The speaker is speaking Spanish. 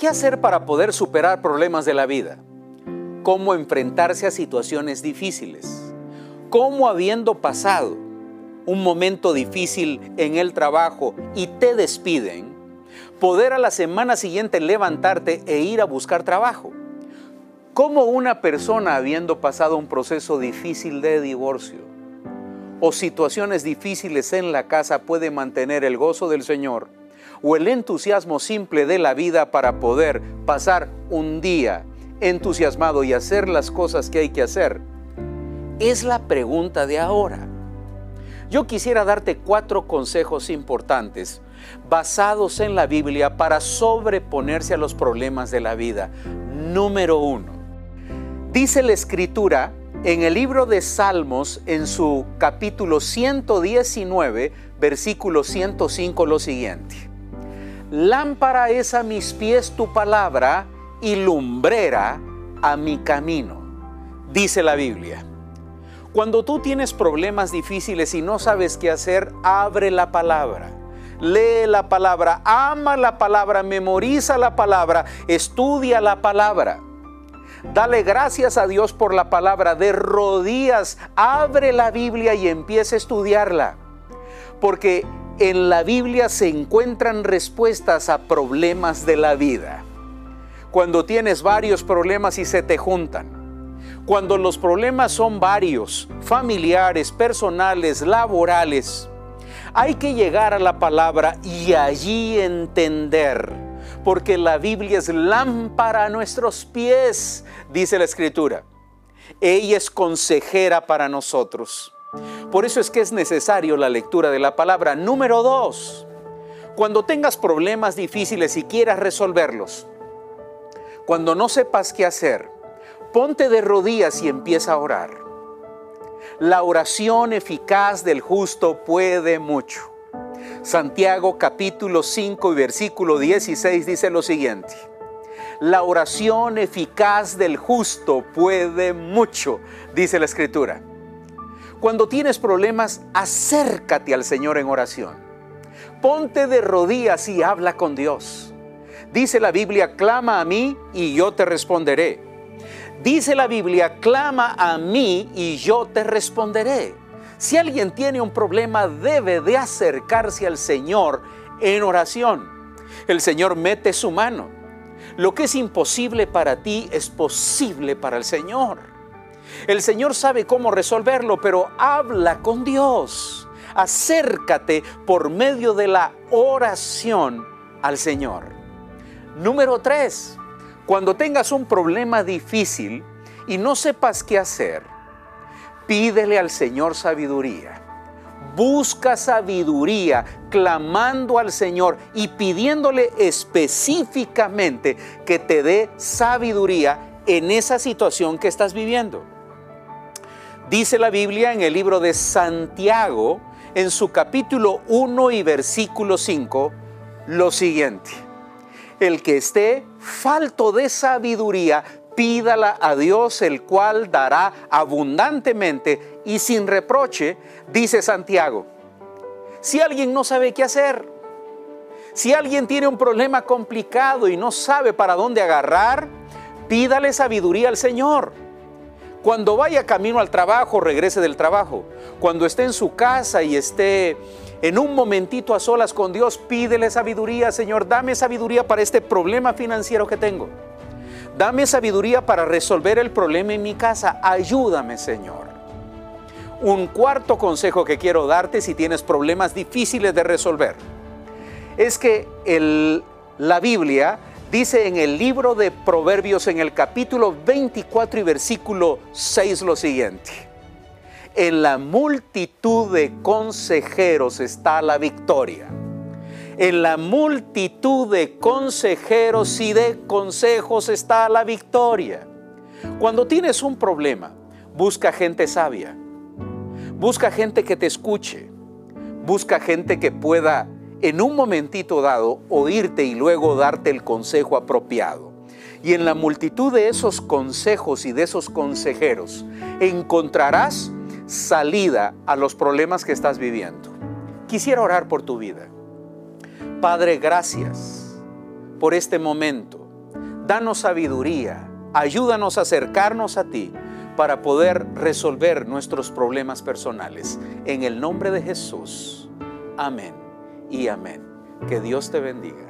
¿Qué hacer para poder superar problemas de la vida? ¿Cómo enfrentarse a situaciones difíciles? ¿Cómo habiendo pasado un momento difícil en el trabajo y te despiden, poder a la semana siguiente levantarte e ir a buscar trabajo? ¿Cómo una persona habiendo pasado un proceso difícil de divorcio o situaciones difíciles en la casa puede mantener el gozo del Señor o el entusiasmo simple de la vida para poder pasar un día entusiasmado y hacer las cosas que hay que hacer? Es la pregunta de ahora. Yo quisiera darte cuatro consejos importantes basados en la Biblia para sobreponerse a los problemas de la vida. Número uno, dice la escritura en el libro de Salmos, en su capítulo 119, versículo 105, lo siguiente. Lámpara es a mis pies tu palabra y lumbrera a mi camino, dice la Biblia. Cuando tú tienes problemas difíciles y no sabes qué hacer, abre la palabra. Lee la palabra, ama la palabra, memoriza la palabra, estudia la palabra. Dale gracias a Dios por la palabra. De rodillas, abre la Biblia y empieza a estudiarla. Porque en la Biblia se encuentran respuestas a problemas de la vida. Cuando tienes varios problemas y se te juntan. Cuando los problemas son varios, familiares, personales, laborales, hay que llegar a la palabra y allí entender. Porque la Biblia es lámpara a nuestros pies, dice la Escritura. Ella es consejera para nosotros. Por eso es que es necesario la lectura de la palabra. Número dos, cuando tengas problemas difíciles y quieras resolverlos, cuando no sepas qué hacer, ponte de rodillas y empieza a orar. La oración eficaz del justo puede mucho. Santiago capítulo 5 y versículo 16 dice lo siguiente. La oración eficaz del justo puede mucho, dice la escritura. Cuando tienes problemas, acércate al Señor en oración. Ponte de rodillas y habla con Dios. Dice la Biblia, clama a mí y yo te responderé. Dice la Biblia, clama a mí y yo te responderé. Si alguien tiene un problema, debe de acercarse al Señor en oración. El Señor mete su mano. Lo que es imposible para ti es posible para el Señor. El Señor sabe cómo resolverlo, pero habla con Dios. Acércate por medio de la oración al Señor. Número tres, cuando tengas un problema difícil y no sepas qué hacer, pídele al Señor sabiduría. Busca sabiduría clamando al Señor y pidiéndole específicamente que te dé sabiduría en esa situación que estás viviendo. Dice la Biblia en el libro de Santiago, en su capítulo 1 y versículo 5, lo siguiente. El que esté falto de sabiduría, pídala a Dios, el cual dará abundantemente y sin reproche, dice Santiago. Si alguien no sabe qué hacer, si alguien tiene un problema complicado y no sabe para dónde agarrar, pídale sabiduría al Señor. Cuando vaya camino al trabajo, regrese del trabajo. Cuando esté en su casa y esté en un momentito a solas con Dios, pídele sabiduría, Señor, dame sabiduría para este problema financiero que tengo. Dame sabiduría para resolver el problema en mi casa. Ayúdame, Señor. Un cuarto consejo que quiero darte si tienes problemas difíciles de resolver es que el, la Biblia dice en el libro de Proverbios en el capítulo 24 y versículo 6 lo siguiente. En la multitud de consejeros está la victoria. En la multitud de consejeros y de consejos está la victoria. Cuando tienes un problema, busca gente sabia. Busca gente que te escuche. Busca gente que pueda en un momentito dado oírte y luego darte el consejo apropiado. Y en la multitud de esos consejos y de esos consejeros encontrarás salida a los problemas que estás viviendo. Quisiera orar por tu vida. Padre, gracias por este momento danos sabiduría, ayúdanos a acercarnos a ti para poder resolver nuestros problemas personales. En el nombre de Jesús. Amén y amén. Que Dios te bendiga.